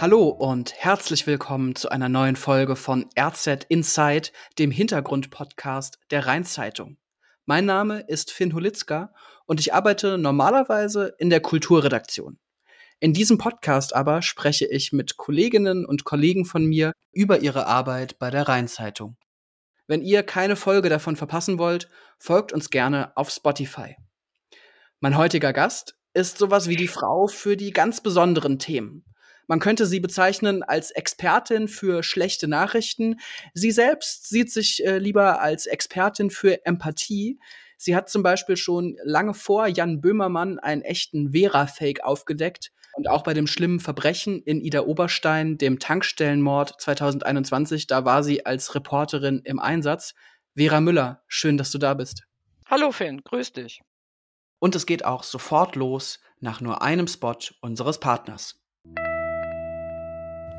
Hallo und herzlich willkommen zu einer neuen Folge von RZ Inside, dem Hintergrund-Podcast der Rheinzeitung. Mein Name ist Finn Hulitzka und ich arbeite normalerweise in der Kulturredaktion. In diesem Podcast aber spreche ich mit Kolleginnen und Kollegen von mir über ihre Arbeit bei der Rheinzeitung. Wenn ihr keine Folge davon verpassen wollt, folgt uns gerne auf Spotify. Mein heutiger Gast ist sowas wie die Frau für die ganz besonderen Themen. Man könnte sie bezeichnen als Expertin für schlechte Nachrichten. Sie selbst sieht sich äh, lieber als Expertin für Empathie. Sie hat zum Beispiel schon lange vor Jan Böhmermann einen echten Vera-Fake aufgedeckt. Und auch bei dem schlimmen Verbrechen in Ida Oberstein, dem Tankstellenmord 2021, da war sie als Reporterin im Einsatz. Vera Müller, schön, dass du da bist. Hallo Finn, grüß dich. Und es geht auch sofort los nach nur einem Spot unseres Partners.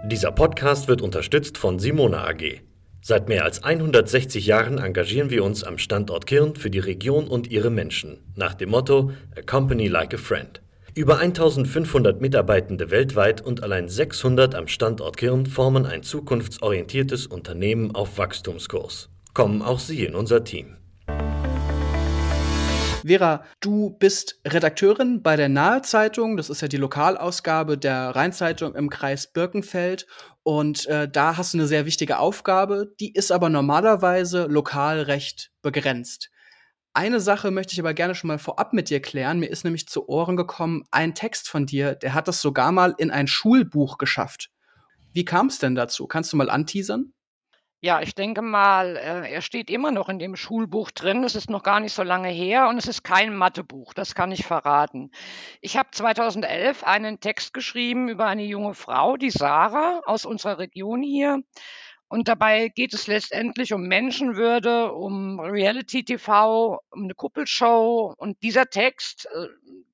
Dieser Podcast wird unterstützt von Simona AG. Seit mehr als 160 Jahren engagieren wir uns am Standort Kirn für die Region und ihre Menschen, nach dem Motto A Company Like a Friend. Über 1500 Mitarbeitende weltweit und allein 600 am Standort Kirn formen ein zukunftsorientiertes Unternehmen auf Wachstumskurs. Kommen auch Sie in unser Team. Vera, du bist Redakteurin bei der Nahe Zeitung. Das ist ja die Lokalausgabe der Rheinzeitung im Kreis Birkenfeld. Und äh, da hast du eine sehr wichtige Aufgabe. Die ist aber normalerweise lokal recht begrenzt. Eine Sache möchte ich aber gerne schon mal vorab mit dir klären. Mir ist nämlich zu Ohren gekommen, ein Text von dir, der hat das sogar mal in ein Schulbuch geschafft. Wie kam es denn dazu? Kannst du mal anteasern? Ja, ich denke mal, äh, er steht immer noch in dem Schulbuch drin. Es ist noch gar nicht so lange her und es ist kein Mathebuch, das kann ich verraten. Ich habe 2011 einen Text geschrieben über eine junge Frau, die Sarah aus unserer Region hier. Und dabei geht es letztendlich um Menschenwürde, um Reality TV, um eine Kuppelshow. Und dieser Text äh,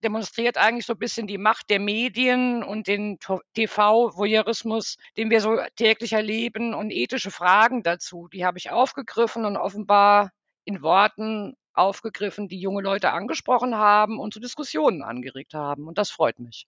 demonstriert eigentlich so ein bisschen die Macht der Medien und den TV-Voyeurismus, den wir so täglich erleben und ethische Fragen dazu. Die habe ich aufgegriffen und offenbar in Worten aufgegriffen, die junge Leute angesprochen haben und zu Diskussionen angeregt haben. Und das freut mich.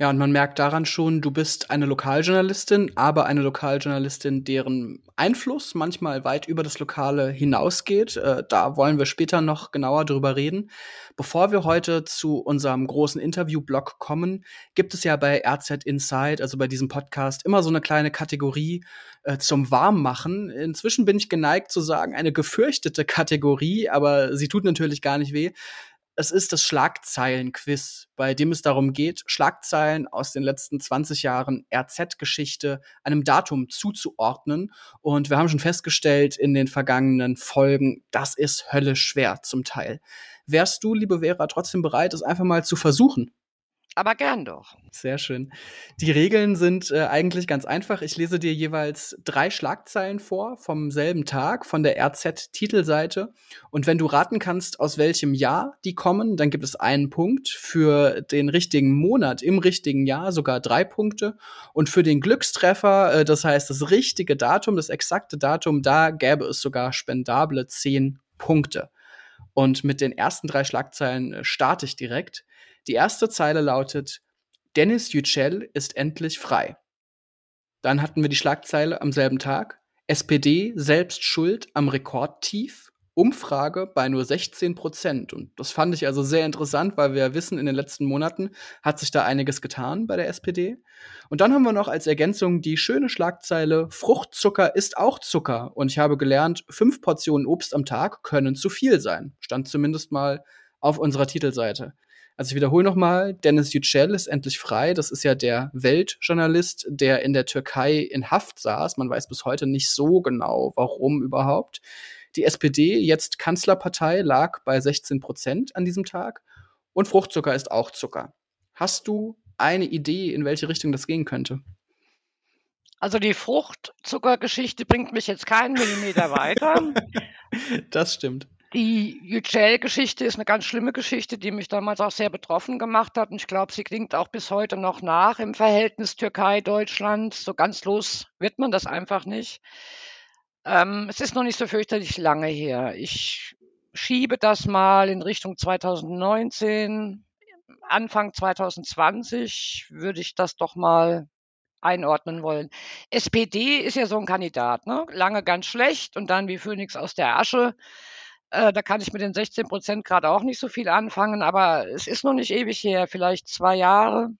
Ja, und man merkt daran schon, du bist eine Lokaljournalistin, aber eine Lokaljournalistin, deren Einfluss manchmal weit über das Lokale hinausgeht. Äh, da wollen wir später noch genauer drüber reden. Bevor wir heute zu unserem großen Interview-Blog kommen, gibt es ja bei RZ Inside, also bei diesem Podcast, immer so eine kleine Kategorie äh, zum Warmmachen. Inzwischen bin ich geneigt zu sagen, eine gefürchtete Kategorie, aber sie tut natürlich gar nicht weh es ist das Schlagzeilen-Quiz, bei dem es darum geht, Schlagzeilen aus den letzten 20 Jahren RZ-Geschichte einem Datum zuzuordnen. Und wir haben schon festgestellt in den vergangenen Folgen, das ist höllisch schwer zum Teil. Wärst du, liebe Vera, trotzdem bereit, es einfach mal zu versuchen? Aber gern doch. Sehr schön. Die Regeln sind äh, eigentlich ganz einfach. Ich lese dir jeweils drei Schlagzeilen vor vom selben Tag von der RZ-Titelseite. Und wenn du raten kannst, aus welchem Jahr die kommen, dann gibt es einen Punkt. Für den richtigen Monat im richtigen Jahr sogar drei Punkte. Und für den Glückstreffer, äh, das heißt das richtige Datum, das exakte Datum, da gäbe es sogar spendable zehn Punkte. Und mit den ersten drei Schlagzeilen äh, starte ich direkt. Die erste Zeile lautet, Dennis Yücel ist endlich frei. Dann hatten wir die Schlagzeile am selben Tag, SPD selbst schuld am Rekordtief. Umfrage bei nur 16 Prozent. Und das fand ich also sehr interessant, weil wir wissen, in den letzten Monaten hat sich da einiges getan bei der SPD. Und dann haben wir noch als Ergänzung die schöne Schlagzeile, Fruchtzucker ist auch Zucker. Und ich habe gelernt, fünf Portionen Obst am Tag können zu viel sein. Stand zumindest mal auf unserer Titelseite. Also ich wiederhole nochmal, Dennis Yücel ist endlich frei. Das ist ja der Weltjournalist, der in der Türkei in Haft saß. Man weiß bis heute nicht so genau, warum überhaupt. Die SPD, jetzt Kanzlerpartei, lag bei 16 Prozent an diesem Tag. Und Fruchtzucker ist auch Zucker. Hast du eine Idee, in welche Richtung das gehen könnte? Also die Fruchtzuckergeschichte bringt mich jetzt keinen Millimeter weiter. das stimmt. Die Yücel-Geschichte ist eine ganz schlimme Geschichte, die mich damals auch sehr betroffen gemacht hat. Und ich glaube, sie klingt auch bis heute noch nach im Verhältnis Türkei-Deutschland. So ganz los wird man das einfach nicht. Ähm, es ist noch nicht so fürchterlich lange her. Ich schiebe das mal in Richtung 2019. Anfang 2020 würde ich das doch mal einordnen wollen. SPD ist ja so ein Kandidat, ne? Lange ganz schlecht und dann wie Phönix aus der Asche. Äh, da kann ich mit den 16 Prozent gerade auch nicht so viel anfangen, aber es ist noch nicht ewig her, vielleicht zwei Jahre.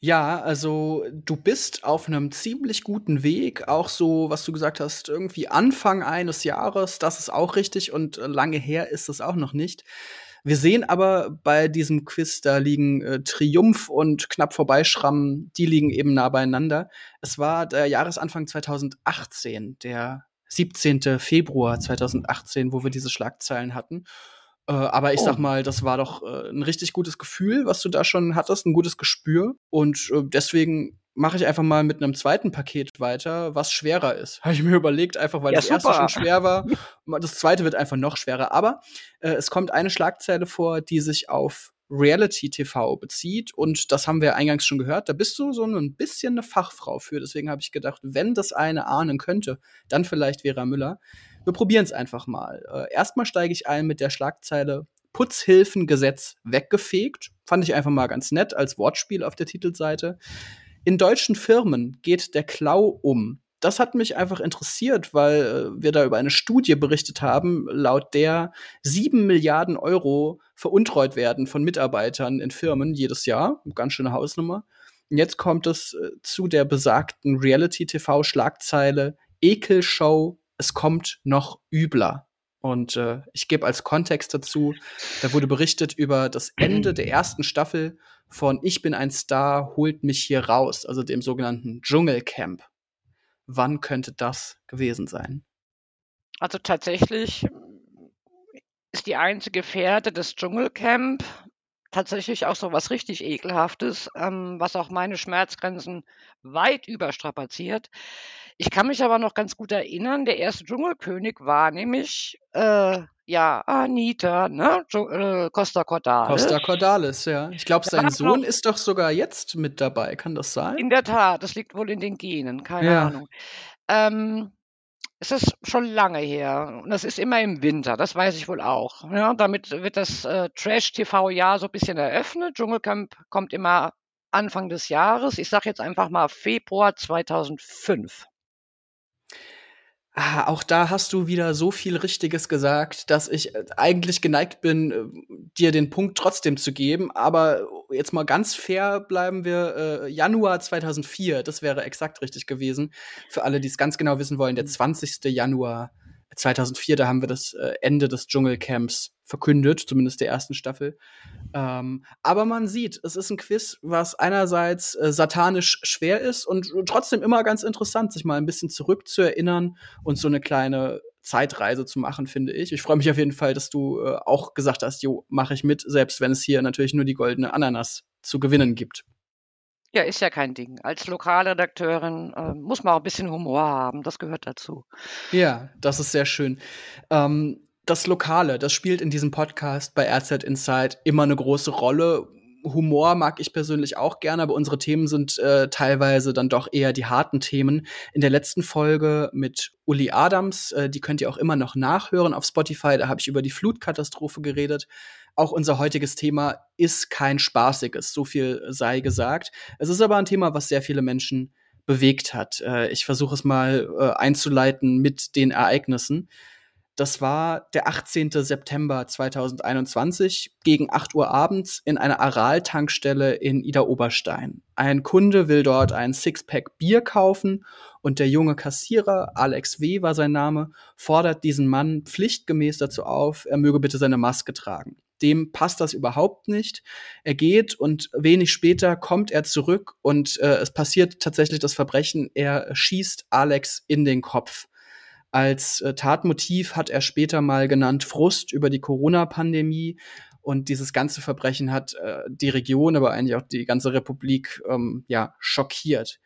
Ja, also du bist auf einem ziemlich guten Weg. Auch so, was du gesagt hast, irgendwie Anfang eines Jahres, das ist auch richtig und lange her ist es auch noch nicht. Wir sehen aber bei diesem Quiz, da liegen äh, Triumph und knapp vorbeischrammen, die liegen eben nah beieinander. Es war der Jahresanfang 2018, der 17. Februar 2018, wo wir diese Schlagzeilen hatten. Äh, aber ich oh. sag mal, das war doch äh, ein richtig gutes Gefühl, was du da schon hattest, ein gutes Gespür. Und äh, deswegen mache ich einfach mal mit einem zweiten Paket weiter, was schwerer ist. Habe ich mir überlegt, einfach weil ja, das super. erste schon schwer war. Das zweite wird einfach noch schwerer. Aber äh, es kommt eine Schlagzeile vor, die sich auf Reality TV bezieht. Und das haben wir eingangs schon gehört. Da bist du so ein bisschen eine Fachfrau für. Deswegen habe ich gedacht, wenn das eine ahnen könnte, dann vielleicht Vera Müller. Wir probieren es einfach mal. Äh, erstmal steige ich ein mit der Schlagzeile Putzhilfengesetz weggefegt. Fand ich einfach mal ganz nett als Wortspiel auf der Titelseite. In deutschen Firmen geht der Klau um. Das hat mich einfach interessiert, weil äh, wir da über eine Studie berichtet haben, laut der sieben Milliarden Euro veruntreut werden von Mitarbeitern in Firmen jedes Jahr. Ganz schöne Hausnummer. Und jetzt kommt es äh, zu der besagten Reality-TV-Schlagzeile Ekelshow, es kommt noch übler. Und äh, ich gebe als Kontext dazu, da wurde berichtet über das Ende der ersten Staffel von Ich bin ein Star, holt mich hier raus, also dem sogenannten Dschungelcamp. Wann könnte das gewesen sein? Also tatsächlich ist die einzige Fährte des Dschungelcamp tatsächlich auch so was richtig Ekelhaftes, ähm, was auch meine Schmerzgrenzen weit überstrapaziert. Ich kann mich aber noch ganz gut erinnern, der erste Dschungelkönig war nämlich, äh, ja, Anita, ne? Jo äh, Costa Cordalis. Costa Cordalis, ja. Ich glaube, sein Sohn ist doch sogar jetzt mit dabei. Kann das sein? In der Tat, das liegt wohl in den Genen, keine ja. Ahnung. Ähm, es ist schon lange her und das ist immer im Winter, das weiß ich wohl auch. Ja, damit wird das äh, Trash-TV-Jahr so ein bisschen eröffnet. Dschungelcamp kommt immer Anfang des Jahres. Ich sage jetzt einfach mal Februar 2005. Ah, auch da hast du wieder so viel Richtiges gesagt, dass ich äh, eigentlich geneigt bin, äh, dir den Punkt trotzdem zu geben. Aber jetzt mal ganz fair bleiben wir. Äh, Januar 2004, das wäre exakt richtig gewesen. Für alle, die es ganz genau wissen wollen, der 20. Januar 2004, da haben wir das äh, Ende des Dschungelcamps verkündet, zumindest der ersten Staffel. Ähm, aber man sieht, es ist ein Quiz, was einerseits äh, satanisch schwer ist und trotzdem immer ganz interessant, sich mal ein bisschen zurückzuerinnern und so eine kleine Zeitreise zu machen, finde ich. Ich freue mich auf jeden Fall, dass du äh, auch gesagt hast, jo, mache ich mit, selbst wenn es hier natürlich nur die goldene Ananas zu gewinnen gibt. Ja, ist ja kein Ding. Als Lokalredakteurin äh, muss man auch ein bisschen Humor haben. Das gehört dazu. Ja, das ist sehr schön. Ähm, das Lokale, das spielt in diesem Podcast bei RZ Inside immer eine große Rolle. Humor mag ich persönlich auch gerne, aber unsere Themen sind äh, teilweise dann doch eher die harten Themen. In der letzten Folge mit Uli Adams, äh, die könnt ihr auch immer noch nachhören auf Spotify, da habe ich über die Flutkatastrophe geredet. Auch unser heutiges Thema ist kein spaßiges, so viel sei gesagt. Es ist aber ein Thema, was sehr viele Menschen bewegt hat. Äh, ich versuche es mal äh, einzuleiten mit den Ereignissen. Das war der 18. September 2021 gegen 8 Uhr abends in einer Aral-Tankstelle in Ida Oberstein. Ein Kunde will dort ein Sixpack Bier kaufen und der junge Kassierer, Alex W. war sein Name, fordert diesen Mann pflichtgemäß dazu auf, er möge bitte seine Maske tragen. Dem passt das überhaupt nicht. Er geht und wenig später kommt er zurück und äh, es passiert tatsächlich das Verbrechen. Er schießt Alex in den Kopf. Als äh, Tatmotiv hat er später mal genannt Frust über die Corona-Pandemie. Und dieses ganze Verbrechen hat äh, die Region, aber eigentlich auch die ganze Republik ähm, ja schockiert.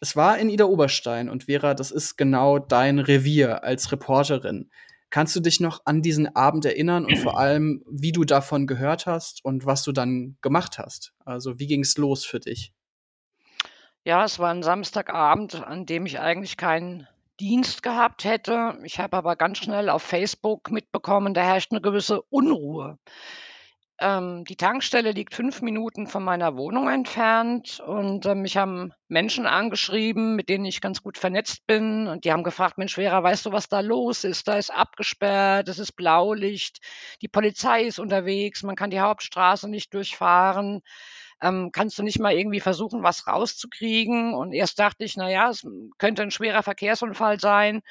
Es war in Ida Oberstein und Vera, das ist genau dein Revier als Reporterin. Kannst du dich noch an diesen Abend erinnern und vor allem, wie du davon gehört hast und was du dann gemacht hast? Also, wie ging es los für dich? Ja, es war ein Samstagabend, an dem ich eigentlich keinen Dienst gehabt hätte. Ich habe aber ganz schnell auf Facebook mitbekommen, da herrscht eine gewisse Unruhe. Ähm, die Tankstelle liegt fünf Minuten von meiner Wohnung entfernt und äh, mich haben Menschen angeschrieben, mit denen ich ganz gut vernetzt bin. Und die haben gefragt, Mensch, Vera, weißt du, was da los ist? Da ist abgesperrt, es ist Blaulicht, die Polizei ist unterwegs, man kann die Hauptstraße nicht durchfahren. Ähm, kannst du nicht mal irgendwie versuchen, was rauszukriegen? Und erst dachte ich, na ja, es könnte ein schwerer Verkehrsunfall sein.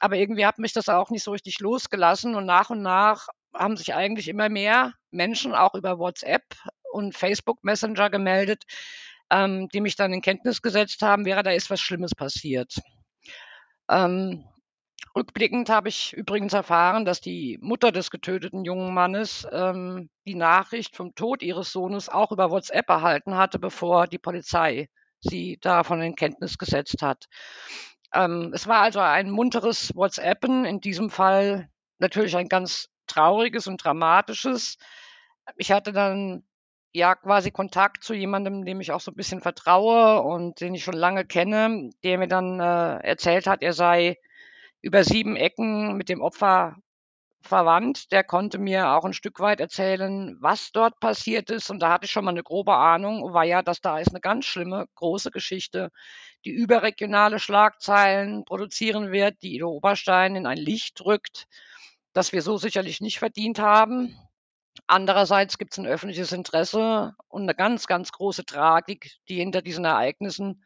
Aber irgendwie hat mich das auch nicht so richtig losgelassen. Und nach und nach haben sich eigentlich immer mehr Menschen auch über WhatsApp und Facebook Messenger gemeldet, ähm, die mich dann in Kenntnis gesetzt haben, wäre da ist was Schlimmes passiert. Ähm, rückblickend habe ich übrigens erfahren, dass die Mutter des getöteten jungen Mannes ähm, die Nachricht vom Tod ihres Sohnes auch über WhatsApp erhalten hatte, bevor die Polizei sie davon in Kenntnis gesetzt hat. Ähm, es war also ein munteres WhatsAppen, in diesem Fall natürlich ein ganz Trauriges und Dramatisches. Ich hatte dann ja quasi Kontakt zu jemandem, dem ich auch so ein bisschen vertraue und den ich schon lange kenne, der mir dann äh, erzählt hat, er sei über sieben Ecken mit dem Opfer verwandt. Der konnte mir auch ein Stück weit erzählen, was dort passiert ist. Und da hatte ich schon mal eine grobe Ahnung, war ja, dass da ist eine ganz schlimme, große Geschichte, die überregionale Schlagzeilen produzieren wird, die Ido Oberstein in ein Licht rückt das wir so sicherlich nicht verdient haben. Andererseits gibt es ein öffentliches Interesse und eine ganz, ganz große Tragik, die hinter diesen Ereignissen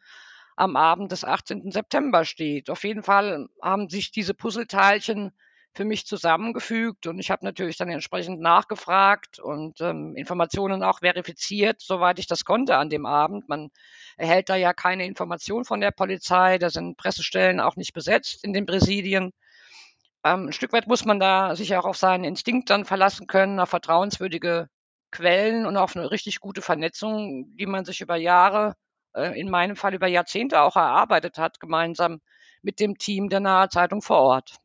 am Abend des 18. September steht. Auf jeden Fall haben sich diese Puzzleteilchen für mich zusammengefügt und ich habe natürlich dann entsprechend nachgefragt und ähm, Informationen auch verifiziert, soweit ich das konnte an dem Abend. Man erhält da ja keine Information von der Polizei, da sind Pressestellen auch nicht besetzt in den Präsidien. Ähm, ein Stück weit muss man da sich auch auf seinen Instinkt dann verlassen können, auf vertrauenswürdige Quellen und auf eine richtig gute Vernetzung, die man sich über Jahre, äh, in meinem Fall über Jahrzehnte auch erarbeitet hat, gemeinsam mit dem Team der Nahe Zeitung vor Ort.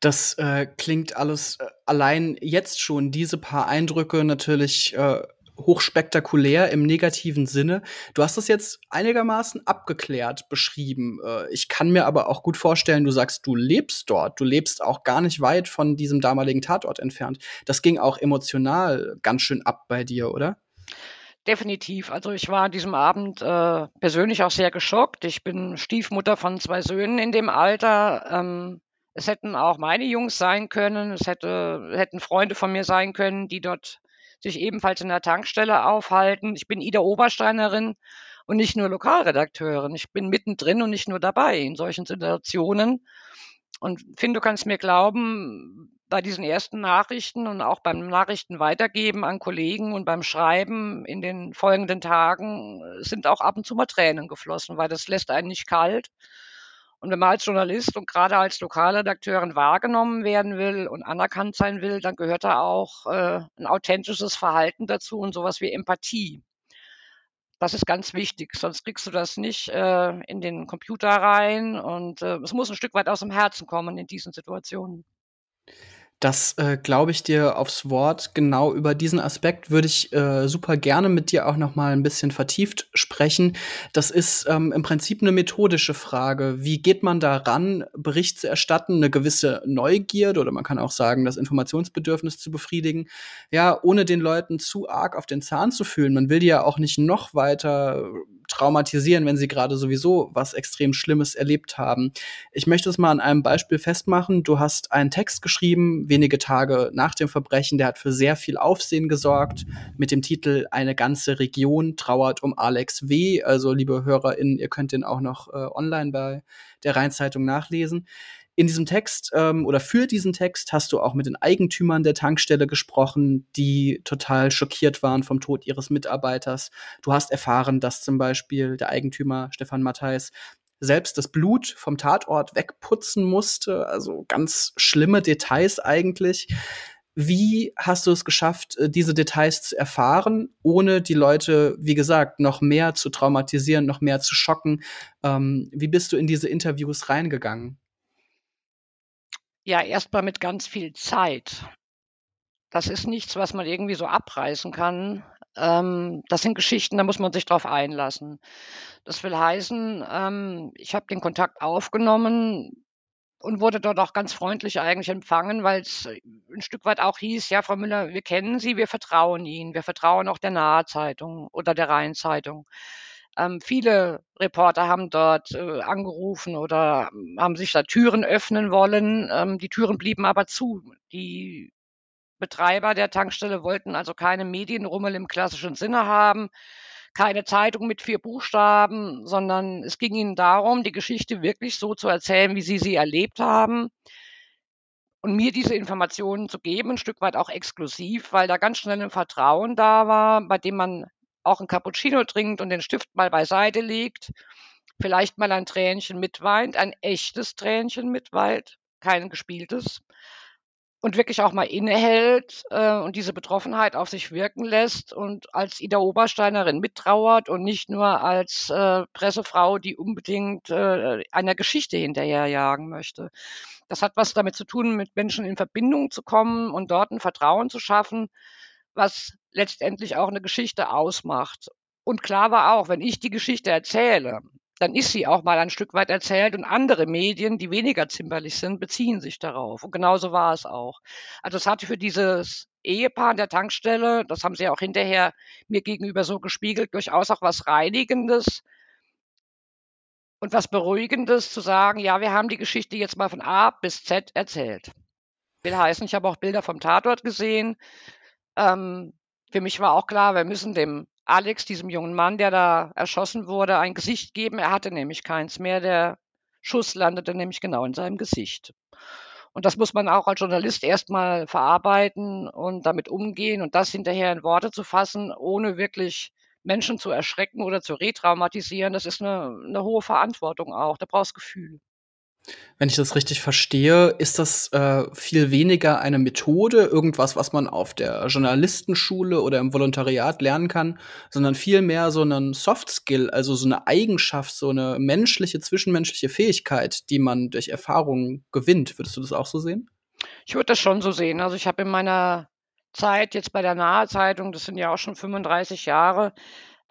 Das äh, klingt alles äh, allein jetzt schon, diese paar Eindrücke natürlich äh, hochspektakulär im negativen Sinne. Du hast das jetzt einigermaßen abgeklärt beschrieben. Äh, ich kann mir aber auch gut vorstellen, du sagst, du lebst dort, du lebst auch gar nicht weit von diesem damaligen Tatort entfernt. Das ging auch emotional ganz schön ab bei dir, oder? Definitiv. Also ich war an diesem Abend äh, persönlich auch sehr geschockt. Ich bin Stiefmutter von zwei Söhnen in dem Alter. Ähm, es hätten auch meine Jungs sein können. Es hätte, hätten Freunde von mir sein können, die dort sich ebenfalls in der Tankstelle aufhalten. Ich bin Ida Obersteinerin und nicht nur Lokalredakteurin. Ich bin mittendrin und nicht nur dabei in solchen Situationen. Und finde, du kannst mir glauben, bei diesen ersten Nachrichten und auch beim Nachrichten weitergeben an Kollegen und beim Schreiben in den folgenden Tagen sind auch ab und zu mal Tränen geflossen, weil das lässt einen nicht kalt. Und wenn man als Journalist und gerade als Lokalredakteurin wahrgenommen werden will und anerkannt sein will, dann gehört da auch äh, ein authentisches Verhalten dazu und sowas wie Empathie. Das ist ganz wichtig, sonst kriegst du das nicht äh, in den Computer rein und äh, es muss ein Stück weit aus dem Herzen kommen in diesen Situationen. Das äh, glaube ich dir aufs Wort. Genau über diesen Aspekt würde ich äh, super gerne mit dir auch noch mal ein bisschen vertieft sprechen. Das ist ähm, im Prinzip eine methodische Frage. Wie geht man daran, Bericht zu erstatten, eine gewisse Neugierde oder man kann auch sagen, das Informationsbedürfnis zu befriedigen, ja, ohne den Leuten zu arg auf den Zahn zu fühlen. Man will die ja auch nicht noch weiter traumatisieren, wenn sie gerade sowieso was extrem Schlimmes erlebt haben. Ich möchte es mal an einem Beispiel festmachen. Du hast einen Text geschrieben, wenige Tage nach dem Verbrechen, der hat für sehr viel Aufsehen gesorgt, mit dem Titel Eine ganze Region trauert um Alex W. Also, liebe HörerInnen, ihr könnt den auch noch äh, online bei der Rheinzeitung nachlesen. In diesem Text ähm, oder für diesen Text hast du auch mit den Eigentümern der Tankstelle gesprochen, die total schockiert waren vom Tod ihres Mitarbeiters. Du hast erfahren, dass zum Beispiel der Eigentümer Stefan Matthijs selbst das Blut vom Tatort wegputzen musste. Also ganz schlimme Details eigentlich. Wie hast du es geschafft, äh, diese Details zu erfahren, ohne die Leute, wie gesagt, noch mehr zu traumatisieren, noch mehr zu schocken? Ähm, wie bist du in diese Interviews reingegangen? Ja, erstmal mit ganz viel Zeit. Das ist nichts, was man irgendwie so abreißen kann. Ähm, das sind Geschichten, da muss man sich drauf einlassen. Das will heißen, ähm, ich habe den Kontakt aufgenommen, und wurde dort auch ganz freundlich eigentlich empfangen, weil es ein Stück weit auch hieß, ja, Frau Müller, wir kennen Sie, wir vertrauen Ihnen, wir vertrauen auch der Nahe-Zeitung oder der Rhein-Zeitung. Ähm, viele Reporter haben dort äh, angerufen oder haben sich da Türen öffnen wollen. Ähm, die Türen blieben aber zu. Die Betreiber der Tankstelle wollten also keine Medienrummel im klassischen Sinne haben, keine Zeitung mit vier Buchstaben, sondern es ging ihnen darum, die Geschichte wirklich so zu erzählen, wie sie sie erlebt haben und mir diese Informationen zu geben, ein Stück weit auch exklusiv, weil da ganz schnell ein Vertrauen da war, bei dem man auch ein Cappuccino trinkt und den Stift mal beiseite legt, vielleicht mal ein Tränchen mitweint, ein echtes Tränchen mitweint, kein gespieltes und wirklich auch mal innehält äh, und diese Betroffenheit auf sich wirken lässt und als Ida Obersteinerin mittrauert und nicht nur als äh, Pressefrau, die unbedingt äh, einer Geschichte hinterherjagen möchte. Das hat was damit zu tun, mit Menschen in Verbindung zu kommen und dort ein Vertrauen zu schaffen, was letztendlich auch eine Geschichte ausmacht. Und klar war auch, wenn ich die Geschichte erzähle, dann ist sie auch mal ein Stück weit erzählt und andere Medien, die weniger zimperlich sind, beziehen sich darauf. Und genauso war es auch. Also es hatte für dieses Ehepaar an der Tankstelle, das haben sie auch hinterher mir gegenüber so gespiegelt, durchaus auch was Reinigendes und was Beruhigendes zu sagen, ja, wir haben die Geschichte jetzt mal von A bis Z erzählt. Will heißen, ich habe auch Bilder vom Tatort gesehen. Ähm, für mich war auch klar, wir müssen dem Alex, diesem jungen Mann, der da erschossen wurde, ein Gesicht geben. Er hatte nämlich keins mehr. Der Schuss landete nämlich genau in seinem Gesicht. Und das muss man auch als Journalist erstmal verarbeiten und damit umgehen und das hinterher in Worte zu fassen, ohne wirklich Menschen zu erschrecken oder zu retraumatisieren. Das ist eine, eine hohe Verantwortung auch. Da brauchst Gefühl. Wenn ich das richtig verstehe, ist das äh, viel weniger eine Methode, irgendwas, was man auf der Journalistenschule oder im Volontariat lernen kann, sondern vielmehr so einen Soft Skill, also so eine Eigenschaft, so eine menschliche, zwischenmenschliche Fähigkeit, die man durch Erfahrungen gewinnt. Würdest du das auch so sehen? Ich würde das schon so sehen. Also ich habe in meiner Zeit jetzt bei der Nahe Zeitung, das sind ja auch schon 35 Jahre,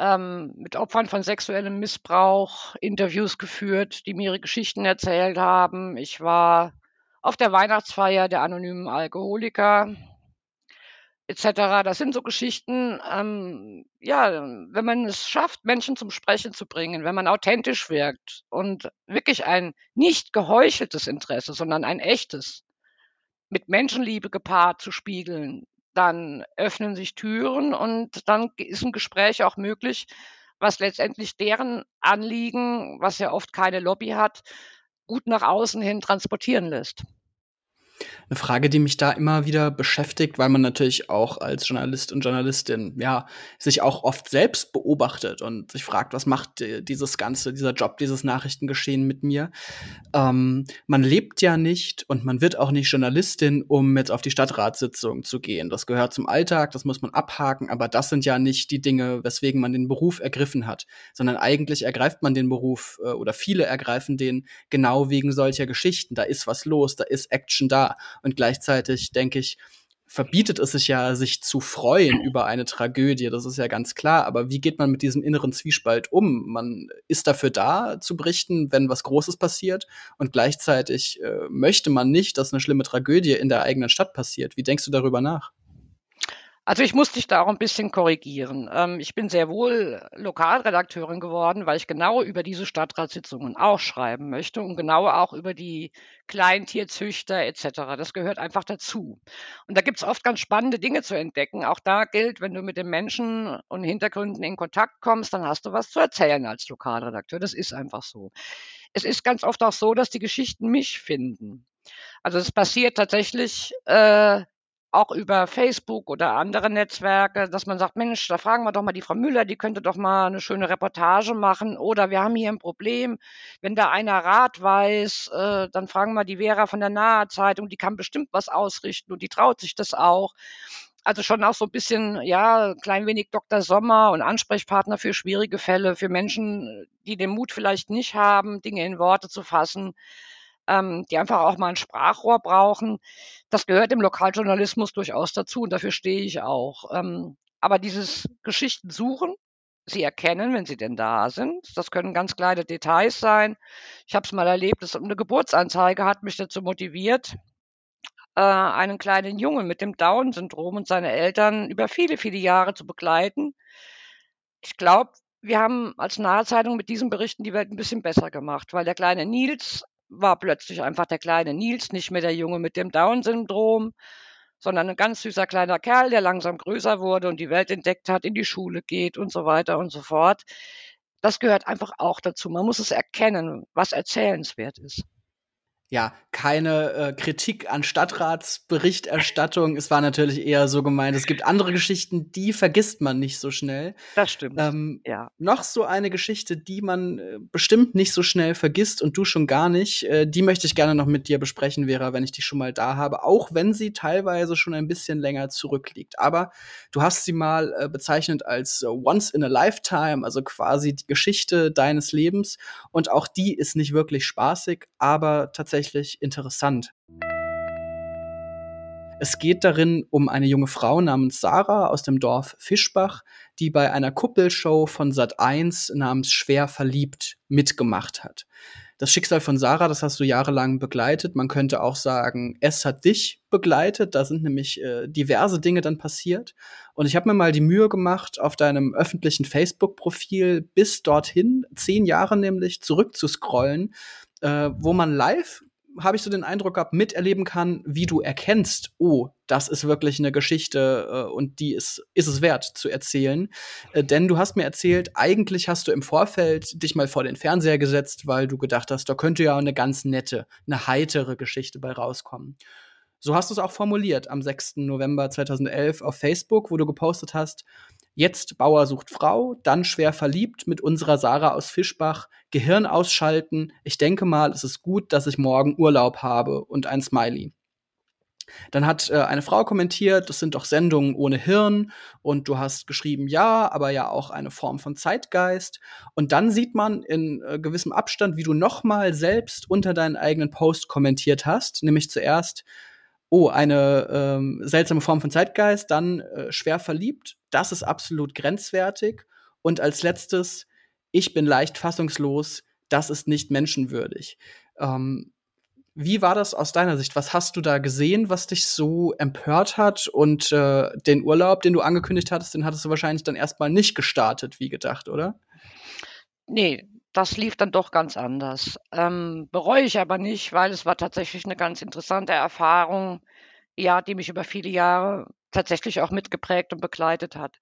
ähm, mit Opfern von sexuellem Missbrauch Interviews geführt, die mir ihre Geschichten erzählt haben. Ich war auf der Weihnachtsfeier der anonymen Alkoholiker etc. Das sind so Geschichten, ähm, ja, wenn man es schafft, Menschen zum Sprechen zu bringen, wenn man authentisch wirkt und wirklich ein nicht geheucheltes Interesse, sondern ein echtes, mit Menschenliebe gepaart zu spiegeln, dann öffnen sich Türen und dann ist ein Gespräch auch möglich, was letztendlich deren Anliegen, was ja oft keine Lobby hat, gut nach außen hin transportieren lässt. Eine Frage, die mich da immer wieder beschäftigt, weil man natürlich auch als Journalist und Journalistin ja sich auch oft selbst beobachtet und sich fragt, was macht dieses ganze, dieser Job, dieses Nachrichtengeschehen mit mir? Ähm, man lebt ja nicht und man wird auch nicht Journalistin, um jetzt auf die Stadtratssitzung zu gehen. Das gehört zum Alltag, das muss man abhaken, aber das sind ja nicht die Dinge, weswegen man den Beruf ergriffen hat, sondern eigentlich ergreift man den Beruf äh, oder viele ergreifen den genau wegen solcher Geschichten. Da ist was los, da ist Action da. Und gleichzeitig denke ich, verbietet es sich ja, sich zu freuen über eine Tragödie. Das ist ja ganz klar. Aber wie geht man mit diesem inneren Zwiespalt um? Man ist dafür da, zu berichten, wenn was Großes passiert. Und gleichzeitig äh, möchte man nicht, dass eine schlimme Tragödie in der eigenen Stadt passiert. Wie denkst du darüber nach? Also ich muss dich da auch ein bisschen korrigieren. Ähm, ich bin sehr wohl Lokalredakteurin geworden, weil ich genau über diese Stadtratssitzungen auch schreiben möchte und genau auch über die Kleintierzüchter etc. Das gehört einfach dazu. Und da gibt es oft ganz spannende Dinge zu entdecken. Auch da gilt, wenn du mit den Menschen und Hintergründen in Kontakt kommst, dann hast du was zu erzählen als Lokalredakteur. Das ist einfach so. Es ist ganz oft auch so, dass die Geschichten mich finden. Also es passiert tatsächlich, äh, auch über Facebook oder andere Netzwerke, dass man sagt, Mensch, da fragen wir doch mal die Frau Müller, die könnte doch mal eine schöne Reportage machen. Oder wir haben hier ein Problem, wenn da einer Rat weiß, äh, dann fragen wir die Vera von der Nahe Zeitung, die kann bestimmt was ausrichten und die traut sich das auch. Also schon auch so ein bisschen, ja, klein wenig Dr. Sommer und Ansprechpartner für schwierige Fälle, für Menschen, die den Mut vielleicht nicht haben, Dinge in Worte zu fassen ähm, die einfach auch mal ein Sprachrohr brauchen. Das gehört im Lokaljournalismus durchaus dazu und dafür stehe ich auch. Ähm, aber dieses Geschichten suchen, sie erkennen, wenn sie denn da sind. Das können ganz kleine Details sein. Ich habe es mal erlebt, dass eine Geburtsanzeige hat mich dazu motiviert, äh, einen kleinen Jungen mit dem Down-Syndrom und seine Eltern über viele, viele Jahre zu begleiten. Ich glaube, wir haben als Nahezeitung mit diesen Berichten die Welt ein bisschen besser gemacht, weil der kleine Nils war plötzlich einfach der kleine Nils, nicht mehr der Junge mit dem Down-Syndrom, sondern ein ganz süßer kleiner Kerl, der langsam größer wurde und die Welt entdeckt hat, in die Schule geht und so weiter und so fort. Das gehört einfach auch dazu. Man muss es erkennen, was erzählenswert ist ja, keine äh, Kritik an Stadtratsberichterstattung. Es war natürlich eher so gemeint, es gibt andere Geschichten, die vergisst man nicht so schnell. Das stimmt. Ähm, ja. Noch so eine Geschichte, die man äh, bestimmt nicht so schnell vergisst und du schon gar nicht, äh, die möchte ich gerne noch mit dir besprechen, Vera, wenn ich dich schon mal da habe, auch wenn sie teilweise schon ein bisschen länger zurückliegt. Aber du hast sie mal äh, bezeichnet als äh, Once in a Lifetime, also quasi die Geschichte deines Lebens. Und auch die ist nicht wirklich spaßig, aber tatsächlich tatsächlich interessant. Es geht darin um eine junge Frau namens Sarah aus dem Dorf Fischbach, die bei einer Kuppelshow von Sat1 namens Schwer verliebt mitgemacht hat. Das Schicksal von Sarah, das hast du jahrelang begleitet. Man könnte auch sagen, es hat dich begleitet. Da sind nämlich äh, diverse Dinge dann passiert. Und ich habe mir mal die Mühe gemacht, auf deinem öffentlichen Facebook-Profil bis dorthin, zehn Jahre nämlich, zurückzuscrollen, äh, wo man live habe ich so den Eindruck gehabt, miterleben kann, wie du erkennst, oh, das ist wirklich eine Geschichte äh, und die ist, ist es wert zu erzählen. Äh, denn du hast mir erzählt, eigentlich hast du im Vorfeld dich mal vor den Fernseher gesetzt, weil du gedacht hast, da könnte ja eine ganz nette, eine heitere Geschichte bei rauskommen. So hast du es auch formuliert am 6. November 2011 auf Facebook, wo du gepostet hast, Jetzt Bauer sucht Frau, dann schwer verliebt mit unserer Sarah aus Fischbach, Gehirn ausschalten. Ich denke mal, es ist gut, dass ich morgen Urlaub habe und ein Smiley. Dann hat äh, eine Frau kommentiert, das sind doch Sendungen ohne Hirn und du hast geschrieben, ja, aber ja auch eine Form von Zeitgeist. Und dann sieht man in äh, gewissem Abstand, wie du nochmal selbst unter deinen eigenen Post kommentiert hast, nämlich zuerst, oh, eine ähm, seltsame Form von Zeitgeist, dann äh, schwer verliebt, das ist absolut grenzwertig. Und als letztes, ich bin leicht fassungslos, das ist nicht menschenwürdig. Ähm, wie war das aus deiner Sicht? Was hast du da gesehen, was dich so empört hat? Und äh, den Urlaub, den du angekündigt hattest, den hattest du wahrscheinlich dann erstmal nicht gestartet, wie gedacht, oder? Nee, das lief dann doch ganz anders. Ähm, bereue ich aber nicht, weil es war tatsächlich eine ganz interessante Erfahrung, ja, die mich über viele Jahre tatsächlich auch mitgeprägt und begleitet hat.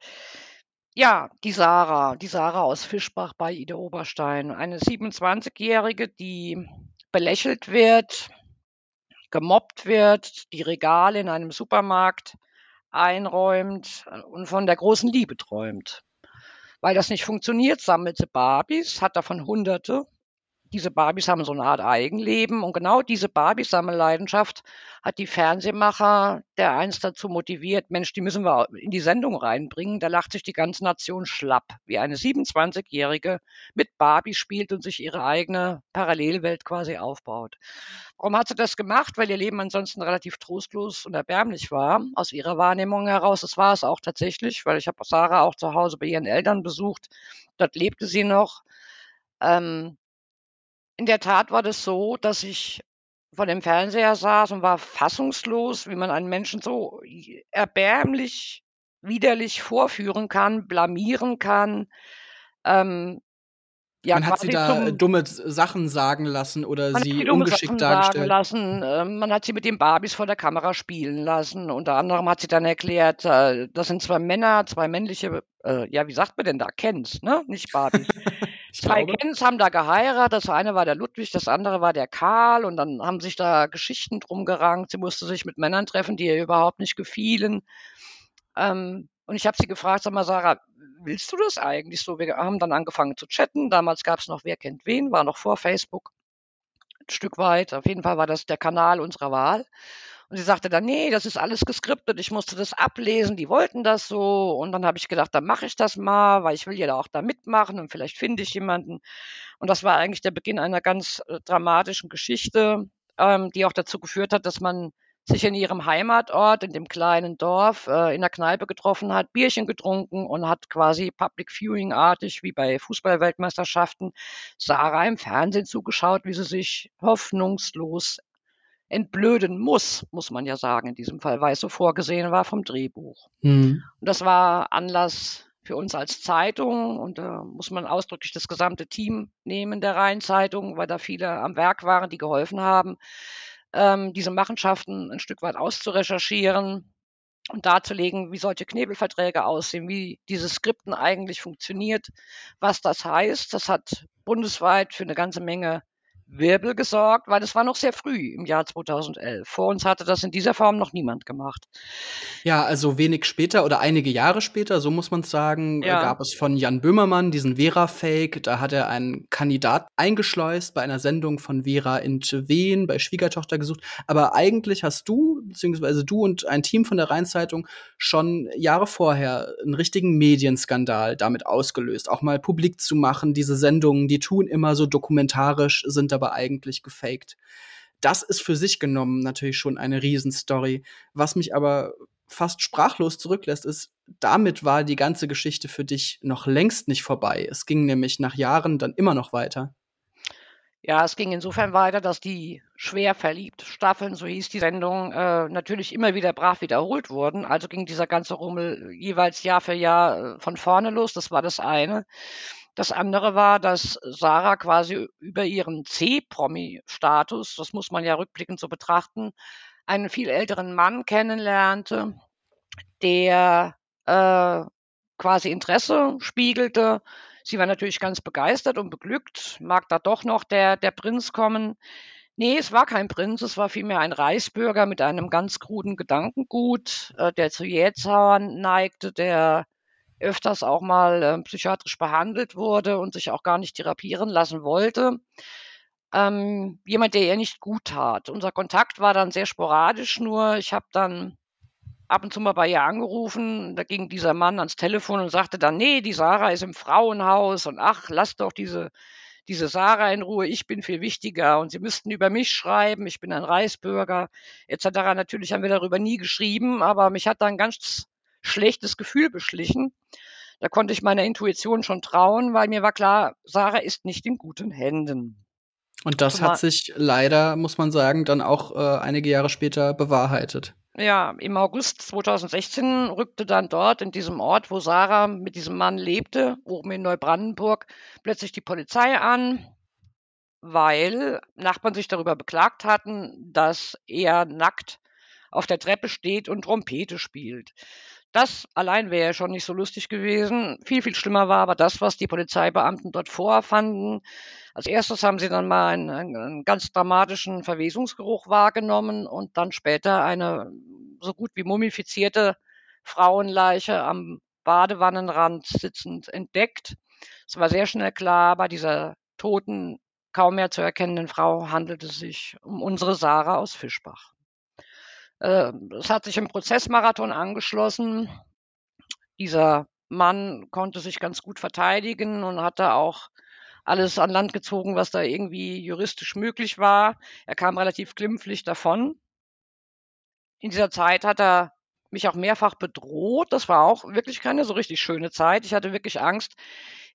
Ja, die Sarah, die Sarah aus Fischbach bei Ida Oberstein, eine 27-Jährige, die belächelt wird, gemobbt wird, die Regale in einem Supermarkt einräumt und von der großen Liebe träumt. Weil das nicht funktioniert, sammelt sie Barbies, hat davon Hunderte diese Barbies haben so eine Art Eigenleben und genau diese Barbie-Sammelleidenschaft hat die Fernsehmacher der einst dazu motiviert, Mensch, die müssen wir in die Sendung reinbringen. Da lacht sich die ganze Nation schlapp, wie eine 27-Jährige mit Barbie spielt und sich ihre eigene Parallelwelt quasi aufbaut. Warum hat sie das gemacht? Weil ihr Leben ansonsten relativ trostlos und erbärmlich war, aus ihrer Wahrnehmung heraus. Das war es auch tatsächlich, weil ich habe Sarah auch zu Hause bei ihren Eltern besucht. Dort lebte sie noch. Ähm, in der Tat war das so, dass ich vor dem Fernseher saß und war fassungslos, wie man einen Menschen so erbärmlich, widerlich vorführen kann, blamieren kann. Ähm, ja, man hat sie da dumme Sachen sagen lassen oder sie ungeschickt dargestellt. Lassen. Ähm, man hat sie mit den Barbies vor der Kamera spielen lassen. Unter anderem hat sie dann erklärt, äh, das sind zwei Männer, zwei männliche, äh, ja, wie sagt man denn da? Kens, ne? Nicht Barbies. Zwei glaube. Kens haben da geheiratet. Das eine war der Ludwig, das andere war der Karl. Und dann haben sich da Geschichten drum gerankt. Sie musste sich mit Männern treffen, die ihr überhaupt nicht gefielen. Ähm, und ich habe sie gefragt, sag mal, Sarah, willst du das eigentlich so? Wir haben dann angefangen zu chatten. Damals gab es noch Wer kennt wen, war noch vor Facebook. Ein Stück weit. Auf jeden Fall war das der Kanal unserer Wahl. Und sie sagte dann, nee, das ist alles geskriptet, ich musste das ablesen, die wollten das so. Und dann habe ich gedacht, dann mache ich das mal, weil ich will ja auch da mitmachen und vielleicht finde ich jemanden. Und das war eigentlich der Beginn einer ganz äh, dramatischen Geschichte, ähm, die auch dazu geführt hat, dass man sich in ihrem Heimatort, in dem kleinen Dorf, äh, in der Kneipe getroffen hat, Bierchen getrunken und hat quasi Public Viewing-artig, wie bei Fußballweltmeisterschaften, Sarah im Fernsehen zugeschaut, wie sie sich hoffnungslos entblöden muss, muss man ja sagen, in diesem Fall, weil es so vorgesehen war vom Drehbuch. Mhm. Und das war Anlass für uns als Zeitung und da muss man ausdrücklich das gesamte Team nehmen der Rheinzeitung, weil da viele am Werk waren, die geholfen haben, ähm, diese Machenschaften ein Stück weit auszurecherchieren und darzulegen, wie solche Knebelverträge aussehen, wie diese Skripten eigentlich funktioniert, was das heißt. Das hat bundesweit für eine ganze Menge Wirbel gesorgt, weil es war noch sehr früh im Jahr 2011. Vor uns hatte das in dieser Form noch niemand gemacht. Ja, also wenig später oder einige Jahre später, so muss man sagen, ja. gab es von Jan Böhmermann diesen Vera-Fake. Da hat er einen Kandidat eingeschleust bei einer Sendung von Vera in Wien bei Schwiegertochter gesucht. Aber eigentlich hast du, beziehungsweise du und ein Team von der Rheinzeitung schon Jahre vorher einen richtigen Medienskandal damit ausgelöst, auch mal publik zu machen. Diese Sendungen, die tun immer so dokumentarisch, sind aber eigentlich gefaked. Das ist für sich genommen natürlich schon eine Riesenstory. Was mich aber fast sprachlos zurücklässt, ist, damit war die ganze Geschichte für dich noch längst nicht vorbei. Es ging nämlich nach Jahren dann immer noch weiter. Ja, es ging insofern weiter, dass die schwer verliebt Staffeln, so hieß die Sendung, äh, natürlich immer wieder brav wiederholt wurden. Also ging dieser ganze Rummel jeweils Jahr für Jahr äh, von vorne los. Das war das eine. Das andere war, dass Sarah quasi über ihren C-Promi-Status, das muss man ja rückblickend so betrachten, einen viel älteren Mann kennenlernte, der äh, quasi Interesse spiegelte. Sie war natürlich ganz begeistert und beglückt. Mag da doch noch der, der Prinz kommen? Nee, es war kein Prinz, es war vielmehr ein Reichsbürger mit einem ganz kruden Gedankengut, äh, der zu Jähzauern neigte, der öfters auch mal äh, psychiatrisch behandelt wurde und sich auch gar nicht therapieren lassen wollte. Ähm, jemand, der ihr nicht gut tat. Unser Kontakt war dann sehr sporadisch, nur ich habe dann ab und zu mal bei ihr angerufen. Da ging dieser Mann ans Telefon und sagte dann, nee, die Sarah ist im Frauenhaus und ach, lass doch diese, diese Sarah in Ruhe, ich bin viel wichtiger und sie müssten über mich schreiben, ich bin ein Reichsbürger, etc. Natürlich haben wir darüber nie geschrieben, aber mich hat dann ganz schlechtes Gefühl beschlichen. Da konnte ich meiner Intuition schon trauen, weil mir war klar, Sarah ist nicht in guten Händen. Und das hat sich leider, muss man sagen, dann auch äh, einige Jahre später bewahrheitet. Ja, im August 2016 rückte dann dort in diesem Ort, wo Sarah mit diesem Mann lebte, oben in Neubrandenburg, plötzlich die Polizei an, weil Nachbarn sich darüber beklagt hatten, dass er nackt auf der Treppe steht und Trompete spielt. Das allein wäre ja schon nicht so lustig gewesen. Viel, viel schlimmer war aber das, was die Polizeibeamten dort vorfanden. Als erstes haben sie dann mal einen, einen, ganz dramatischen Verwesungsgeruch wahrgenommen und dann später eine so gut wie mumifizierte Frauenleiche am Badewannenrand sitzend entdeckt. Es war sehr schnell klar, bei dieser toten, kaum mehr zu erkennenden Frau handelte es sich um unsere Sarah aus Fischbach. Äh, es hat sich im Prozessmarathon angeschlossen. Dieser Mann konnte sich ganz gut verteidigen und hatte auch alles an Land gezogen, was da irgendwie juristisch möglich war. Er kam relativ glimpflich davon. In dieser Zeit hat er mich auch mehrfach bedroht. Das war auch wirklich keine so richtig schöne Zeit. Ich hatte wirklich Angst,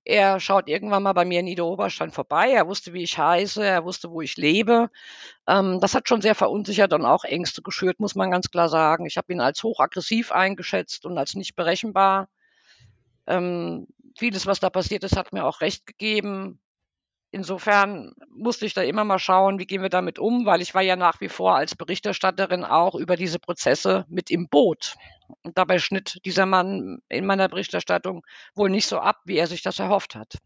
er schaut irgendwann mal bei mir in Niederoberstein vorbei. Er wusste, wie ich heiße. Er wusste, wo ich lebe. Ähm, das hat schon sehr verunsichert und auch Ängste geschürt, muss man ganz klar sagen. Ich habe ihn als hochaggressiv eingeschätzt und als nicht berechenbar. Ähm, vieles, was da passiert ist, hat mir auch recht gegeben. Insofern musste ich da immer mal schauen, wie gehen wir damit um, weil ich war ja nach wie vor als Berichterstatterin auch über diese Prozesse mit im Boot. Und dabei schnitt dieser Mann in meiner Berichterstattung wohl nicht so ab, wie er sich das erhofft hat.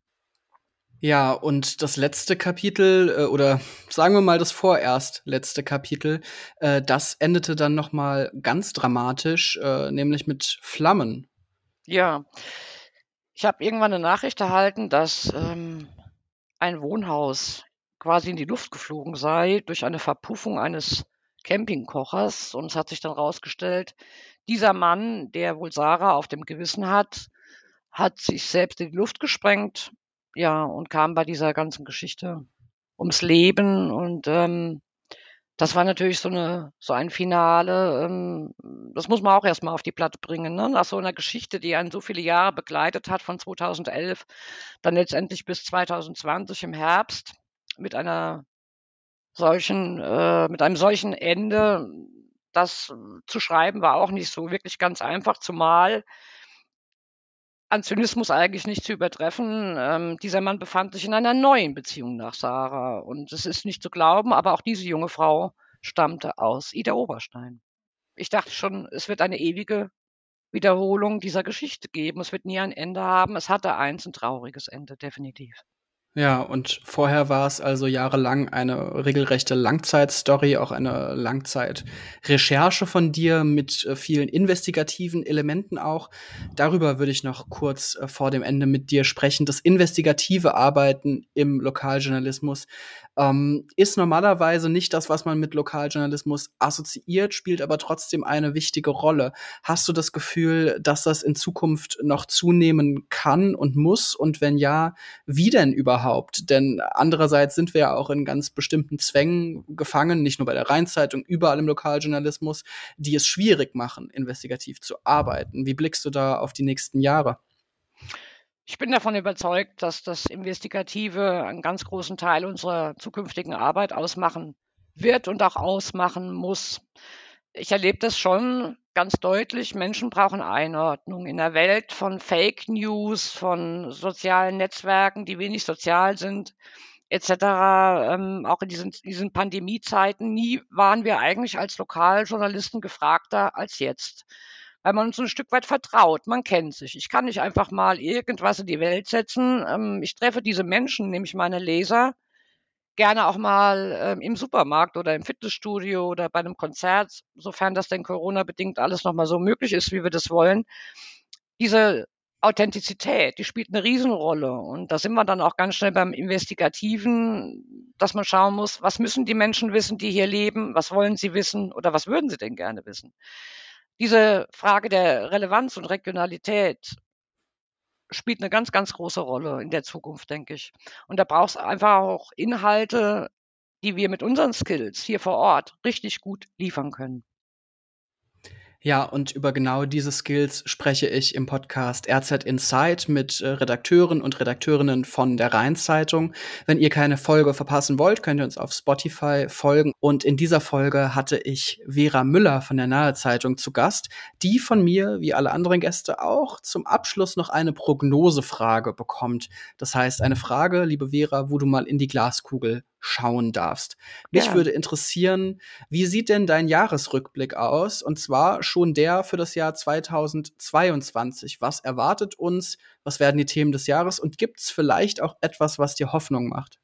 Ja, und das letzte Kapitel äh, oder sagen wir mal das vorerst letzte Kapitel, äh, das endete dann noch mal ganz dramatisch, äh, nämlich mit Flammen. Ja, ich habe irgendwann eine Nachricht erhalten, dass ähm, ein Wohnhaus quasi in die Luft geflogen sei durch eine Verpuffung eines Campingkochers. Und es hat sich dann rausgestellt, dieser Mann, der wohl Sarah auf dem Gewissen hat, hat sich selbst in die Luft gesprengt, ja, und kam bei dieser ganzen Geschichte ums Leben. Und ähm, das war natürlich so eine so ein Finale, ähm, das muss man auch erst mal auf die Platte bringen, ne? Nach so einer Geschichte, die einen so viele Jahre begleitet hat, von 2011 dann letztendlich bis 2020 im Herbst mit einer solchen äh, mit einem solchen Ende, das zu schreiben, war auch nicht so wirklich ganz einfach, zumal an Zynismus eigentlich nicht zu übertreffen. Ähm, dieser Mann befand sich in einer neuen Beziehung nach Sarah. Und es ist nicht zu glauben, aber auch diese junge Frau stammte aus Ida Oberstein. Ich dachte schon, es wird eine ewige Wiederholung dieser Geschichte geben. Es wird nie ein Ende haben. Es hatte eins, ein trauriges Ende, definitiv. Ja, und vorher war es also jahrelang eine regelrechte Langzeitstory, auch eine Langzeitrecherche von dir mit äh, vielen investigativen Elementen auch. Darüber würde ich noch kurz äh, vor dem Ende mit dir sprechen. Das investigative Arbeiten im Lokaljournalismus ähm, ist normalerweise nicht das, was man mit Lokaljournalismus assoziiert, spielt aber trotzdem eine wichtige Rolle. Hast du das Gefühl, dass das in Zukunft noch zunehmen kann und muss? Und wenn ja, wie denn überhaupt? Denn andererseits sind wir ja auch in ganz bestimmten Zwängen gefangen, nicht nur bei der Rheinzeitung, überall im Lokaljournalismus, die es schwierig machen, investigativ zu arbeiten. Wie blickst du da auf die nächsten Jahre? Ich bin davon überzeugt, dass das Investigative einen ganz großen Teil unserer zukünftigen Arbeit ausmachen wird und auch ausmachen muss. Ich erlebe das schon ganz deutlich. Menschen brauchen Einordnung in der Welt von Fake News, von sozialen Netzwerken, die wenig sozial sind, etc. Ähm, auch in diesen, diesen Pandemiezeiten. Nie waren wir eigentlich als Lokaljournalisten gefragter als jetzt weil man uns ein Stück weit vertraut. Man kennt sich. Ich kann nicht einfach mal irgendwas in die Welt setzen. Ähm, ich treffe diese Menschen, nämlich meine Leser, gerne auch mal ähm, im Supermarkt oder im Fitnessstudio oder bei einem Konzert, sofern das denn Corona-bedingt alles nochmal so möglich ist, wie wir das wollen. Diese Authentizität, die spielt eine Riesenrolle. Und da sind wir dann auch ganz schnell beim Investigativen, dass man schauen muss, was müssen die Menschen wissen, die hier leben? Was wollen sie wissen oder was würden sie denn gerne wissen? diese Frage der Relevanz und Regionalität spielt eine ganz, ganz große Rolle in der Zukunft, denke ich. Und da braucht es einfach auch Inhalte, die wir mit unseren Skills hier vor Ort richtig gut liefern können. Ja, und über genau diese Skills spreche ich im Podcast RZ Insight mit äh, Redakteuren und Redakteurinnen von der Rheinzeitung. Wenn ihr keine Folge verpassen wollt, könnt ihr uns auf Spotify folgen. Und in dieser Folge hatte ich Vera Müller von der Nahe Zeitung zu Gast, die von mir, wie alle anderen Gäste auch, zum Abschluss noch eine Prognosefrage bekommt. Das heißt, eine Frage, liebe Vera, wo du mal in die Glaskugel schauen darfst. Mich ja. würde interessieren, wie sieht denn dein Jahresrückblick aus? Und zwar schon der für das Jahr 2022. Was erwartet uns? Was werden die Themen des Jahres? Und gibt es vielleicht auch etwas, was dir Hoffnung macht?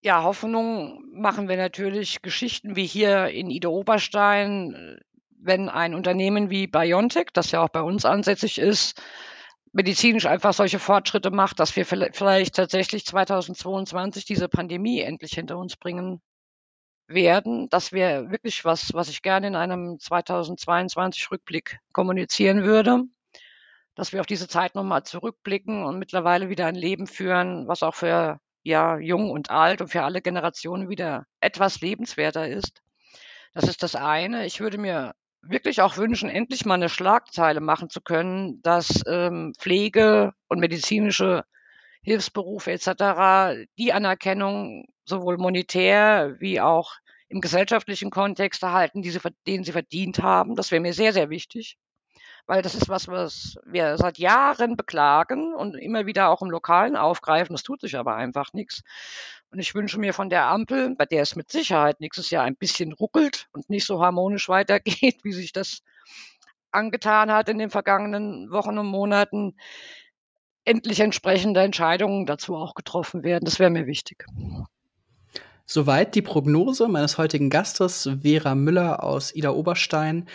Ja, Hoffnung machen wir natürlich Geschichten wie hier in Ida Oberstein, wenn ein Unternehmen wie Biontech, das ja auch bei uns ansässig ist, medizinisch einfach solche Fortschritte macht, dass wir vielleicht tatsächlich 2022 diese Pandemie endlich hinter uns bringen werden. Das wäre wirklich was, was ich gerne in einem 2022 Rückblick kommunizieren würde, dass wir auf diese Zeit nochmal zurückblicken und mittlerweile wieder ein Leben führen, was auch für ja, jung und alt und für alle Generationen wieder etwas lebenswerter ist. Das ist das eine. Ich würde mir wirklich auch wünschen, endlich mal eine Schlagzeile machen zu können, dass ähm, Pflege und medizinische Hilfsberufe etc. die Anerkennung sowohl monetär wie auch im gesellschaftlichen Kontext erhalten, die sie, den sie verdient haben. Das wäre mir sehr, sehr wichtig, weil das ist was, was wir seit Jahren beklagen und immer wieder auch im Lokalen aufgreifen. Das tut sich aber einfach nichts. Und ich wünsche mir von der Ampel, bei der es mit Sicherheit nächstes Jahr ein bisschen ruckelt und nicht so harmonisch weitergeht, wie sich das angetan hat in den vergangenen Wochen und Monaten, endlich entsprechende Entscheidungen dazu auch getroffen werden. Das wäre mir wichtig. Soweit die Prognose meines heutigen Gastes, Vera Müller aus Ida Oberstein.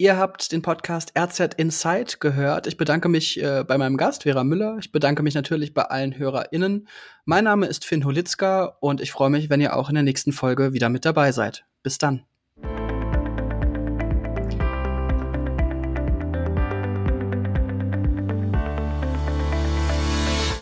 Ihr habt den Podcast RZ Insight gehört. Ich bedanke mich äh, bei meinem Gast, Vera Müller. Ich bedanke mich natürlich bei allen HörerInnen. Mein Name ist Finn Holitzka und ich freue mich, wenn ihr auch in der nächsten Folge wieder mit dabei seid. Bis dann.